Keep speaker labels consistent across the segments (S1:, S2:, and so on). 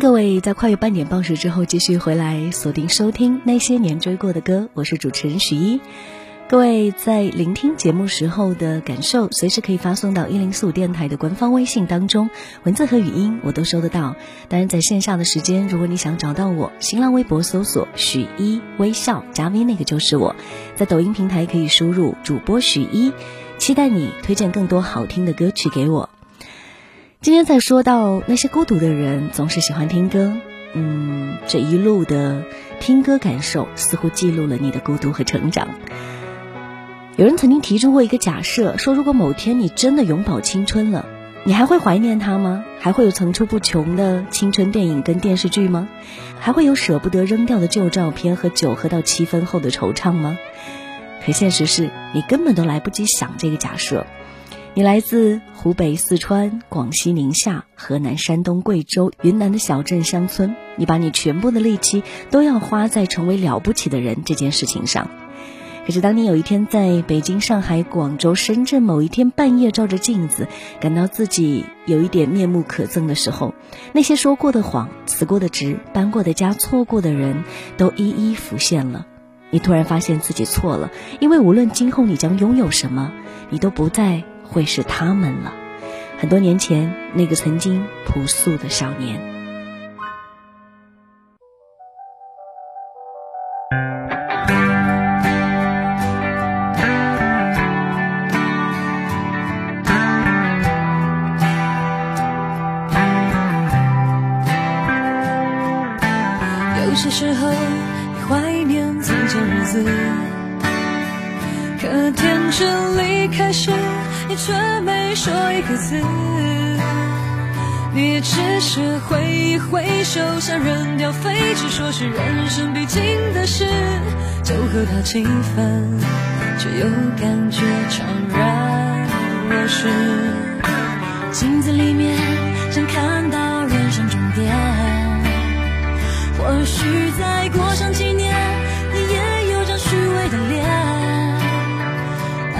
S1: 各位在跨越半点报时之后继续回来锁定收听那些年追过的歌，我是主持人许一。各位在聆听节目时候的感受，随时可以发送到一零四五电台的官方微信当中，文字和语音我都收得到。当然，在线下的时间，如果你想找到我，新浪微博搜索许一微笑加 V 那个就是我，在抖音平台可以输入主播许一，期待你推荐更多好听的歌曲给我。今天在说到那些孤独的人总是喜欢听歌，嗯，这一路的听歌感受似乎记录了你的孤独和成长。有人曾经提出过一个假设，说如果某天你真的永葆青春了，你还会怀念它吗？还会有层出不穷的青春电影跟电视剧吗？还会有舍不得扔掉的旧照片和酒喝到七分后的惆怅吗？可现实是你根本都来不及想这个假设。你来自湖北、四川、广西、宁夏、河南、山东、贵州、云南的小镇乡村，你把你全部的力气都要花在成为了不起的人这件事情上。可是，当你有一天在北京、上海、广州、深圳某一天半夜照着镜子，感到自己有一点面目可憎的时候，那些说过的谎、辞过的职、搬过的家、错过的人都一一浮现了。你突然发现自己错了，因为无论今后你将拥有什么，你都不再会是他们了。很多年前，那个曾经朴素的少年。
S2: 有些时候，你怀念从前日子，可天真离开时，你却没说一个字。你也只是挥一挥手，想扔掉废纸，说是人生必经的事，就和他气氛，却又感觉怅然若失。镜子里面想看到人生终点。或许再过上几年，你也有张虚伪的脸。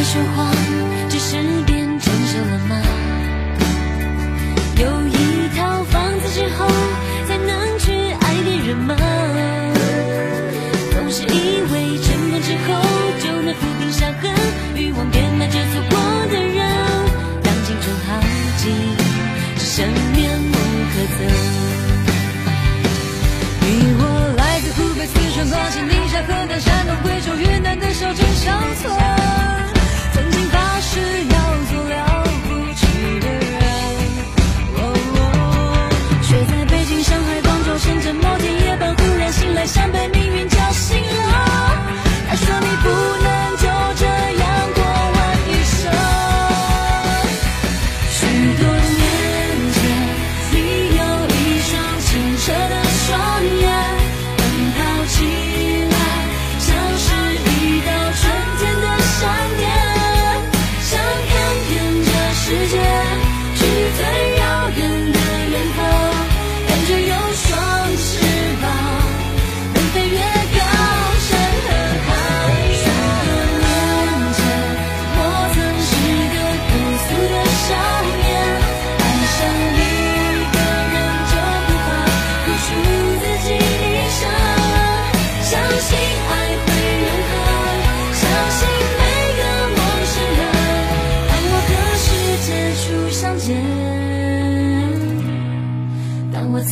S2: 的生活，只是。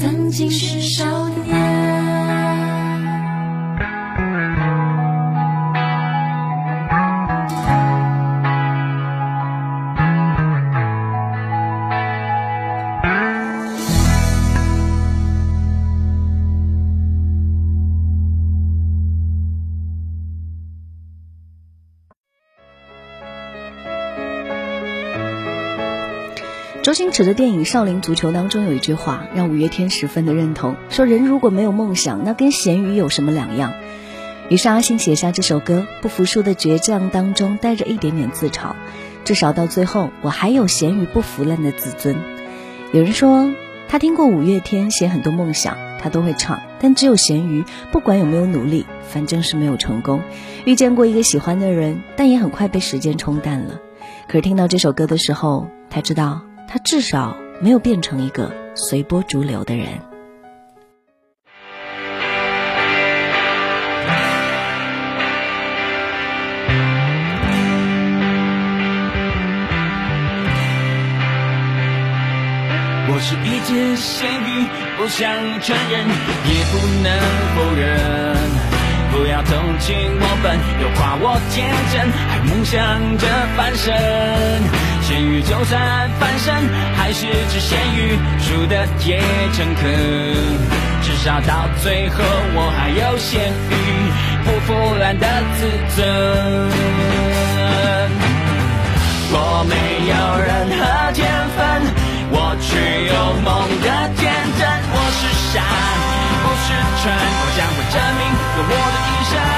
S2: 曾经是少
S1: 周星驰的电影《少林足球》当中有一句话，让五月天十分的认同，说人如果没有梦想，那跟咸鱼有什么两样？于是阿信写下这首歌，不服输的倔强当中带着一点点自嘲，至少到最后我还有咸鱼不腐烂的自尊。有人说他听过五月天写很多梦想，他都会唱，但只有咸鱼，不管有没有努力，反正是没有成功。遇见过一个喜欢的人，但也很快被时间冲淡了。可是听到这首歌的时候，他知道。他至少没有变成一个随波逐流的人。
S3: 我是一只咸鱼，不想承认，也不能否认。不要同情我笨，又夸我天真，还梦想着翻身。咸鱼就算翻身，还是只咸鱼，输的也诚恳。至少到最后，我还有咸鱼不腐烂的自尊。我没有任何天分，我却有梦的天真。我是傻，不是蠢，我将会证明用我的一生。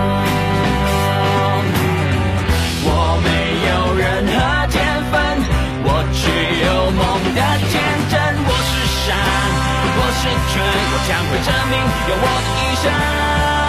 S3: 的天真，我是傻，我是蠢，我将会证明，用我的一生。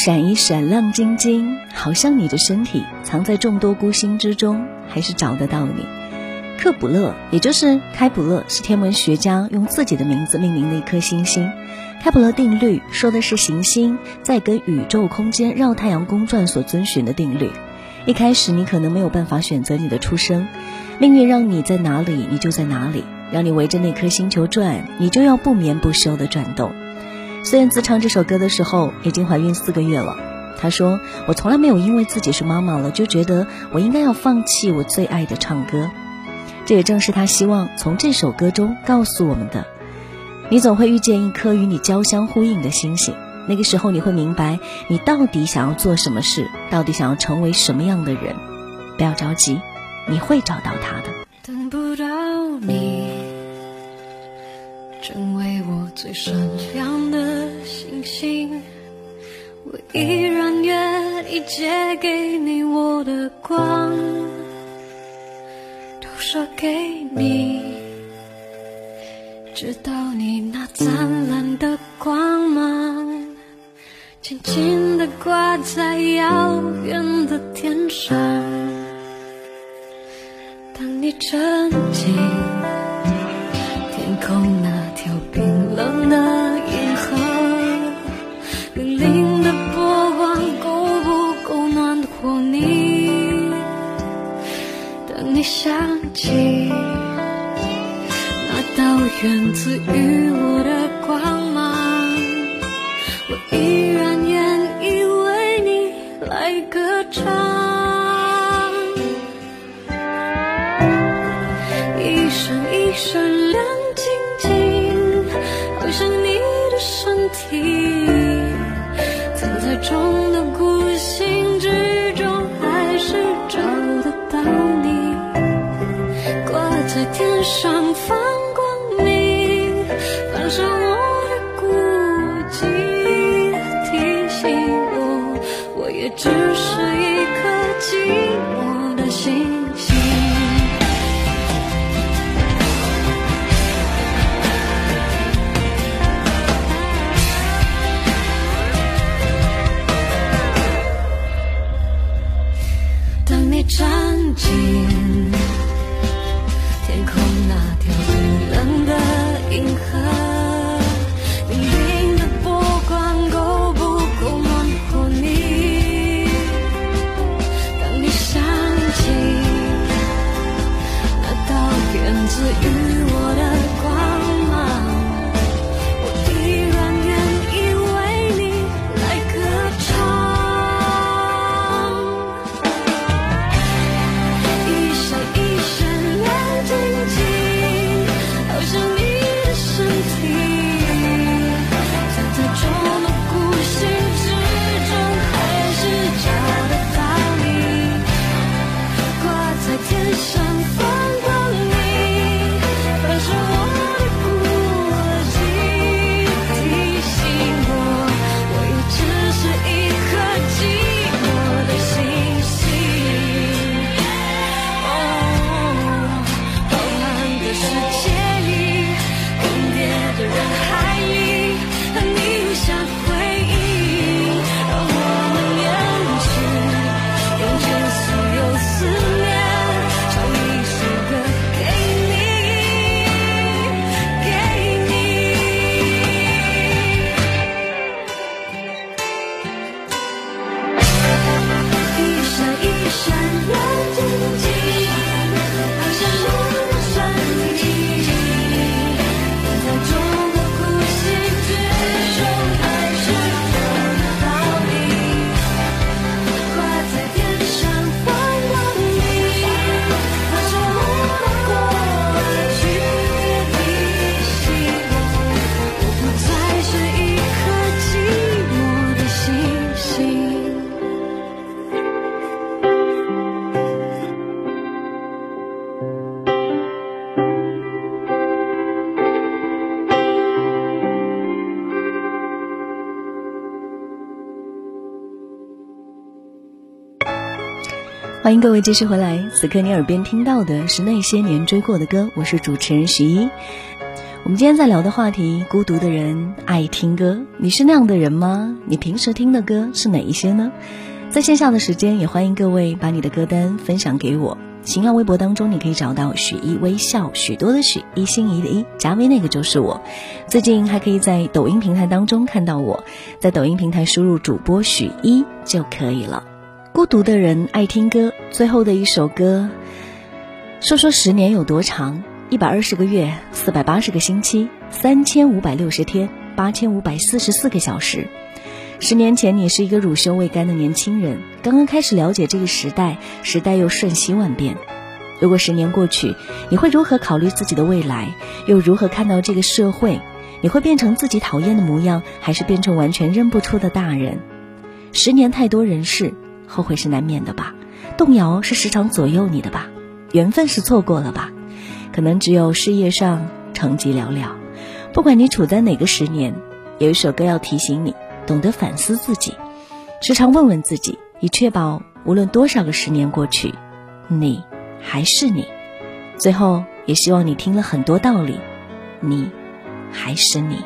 S1: 闪一闪亮晶晶，好像你的身体藏在众多孤星之中，还是找得到你。克卜勒，也就是开普勒，是天文学家用自己的名字命名的一颗星星。开普勒定律说的是行星在跟宇宙空间绕太阳公转所遵循的定律。一开始你可能没有办法选择你的出生，命运让你在哪里，你就在哪里；让你围着那颗星球转，你就要不眠不休地转动。孙燕姿唱这首歌的时候已经怀孕四个月了，她说：“我从来没有因为自己是妈妈了就觉得我应该要放弃我最爱的唱歌。”这也正是她希望从这首歌中告诉我们的。你总会遇见一颗与你交相呼应的星星，那个时候你会明白你到底想要做什么事，到底想要成为什么样的人。不要着急，你会找到他的。
S2: 最闪亮的星星，我依然愿意借给你我的光，投射给你。直到你那灿烂的光芒，轻轻地挂在遥远的天上。当你沉浸天空那条在天上放光明反射我的孤寂提醒我我也只
S1: 欢迎各位继续回来，此刻你耳边听到的是那些年追过的歌，我是主持人徐一。我们今天在聊的话题，孤独的人爱听歌，你是那样的人吗？你平时听的歌是哪一些呢？在线下的时间，也欢迎各位把你的歌单分享给我。新浪微博当中，你可以找到许一微笑，许多的许，一心一的一，加微那个就是我。最近还可以在抖音平台当中看到我，在抖音平台输入主播许一就可以了。孤独的人爱听歌，最后的一首歌，说说十年有多长？一百二十个月，四百八十个星期，三千五百六十天，八千五百四十四个小时。十年前，你是一个乳臭未干的年轻人，刚刚开始了解这个时代，时代又瞬息万变。如果十年过去，你会如何考虑自己的未来？又如何看到这个社会？你会变成自己讨厌的模样，还是变成完全认不出的大人？十年太多人事，后悔是难免的吧？动摇是时常左右你的吧？缘分是错过了吧？可能只有事业上成绩寥寥。不管你处在哪个十年，有一首歌要提醒你。懂得反思自己，时常问问自己，以确保无论多少个十年过去，你还是你。最后，也希望你听了很多道理，你还是你。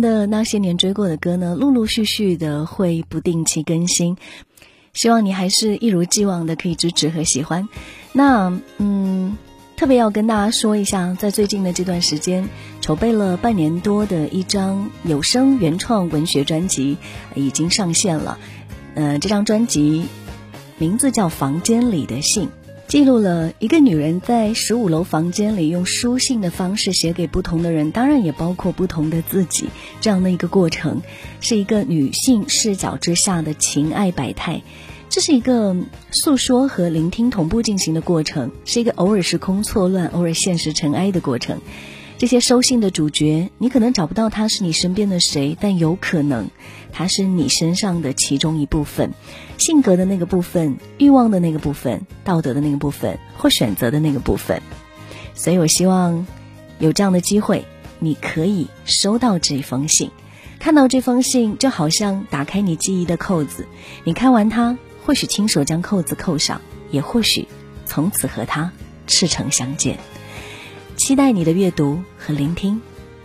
S1: 的那些年追过的歌呢，陆陆续续的会不定期更新，希望你还是一如既往的可以支持和喜欢。那嗯，特别要跟大家说一下，在最近的这段时间，筹备了半年多的一张有声原创文学专辑已经上线了。呃，这张专辑名字叫《房间里的信》。记录了一个女人在十五楼房间里用书信的方式写给不同的人，当然也包括不同的自己，这样的一个过程，是一个女性视角之下的情爱百态。这是一个诉说和聆听同步进行的过程，是一个偶尔时空错乱、偶尔现实尘埃的过程。这些收信的主角，你可能找不到他是你身边的谁，但有可能他是你身上的其中一部分，性格的那个部分，欲望的那个部分，道德的那个部分，或选择的那个部分。所以我希望有这样的机会，你可以收到这封信，看到这封信，就好像打开你记忆的扣子。你看完它，或许亲手将扣子扣上，也或许从此和他赤诚相见。期待你的阅读和聆听。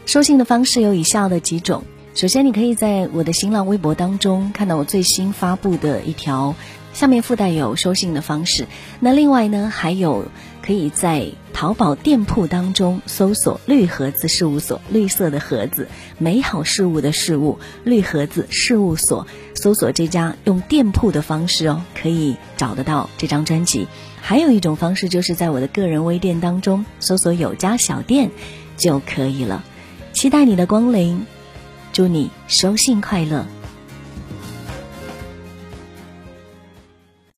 S1: 收信的方式有以下的几种：首先，你可以在我的新浪微博当中看到我最新发布的一条，下面附带有收信的方式。那另外呢，还有可以在淘宝店铺当中搜索“绿盒子事务所”，绿色的盒子，美好事物的事物，绿盒子事务所，搜索这家用店铺的方式哦，可以找得到这张专辑。还有一种方式，就是在我的个人微店当中搜索“有家小店”就可以了。期待你的光临，祝你收信快乐。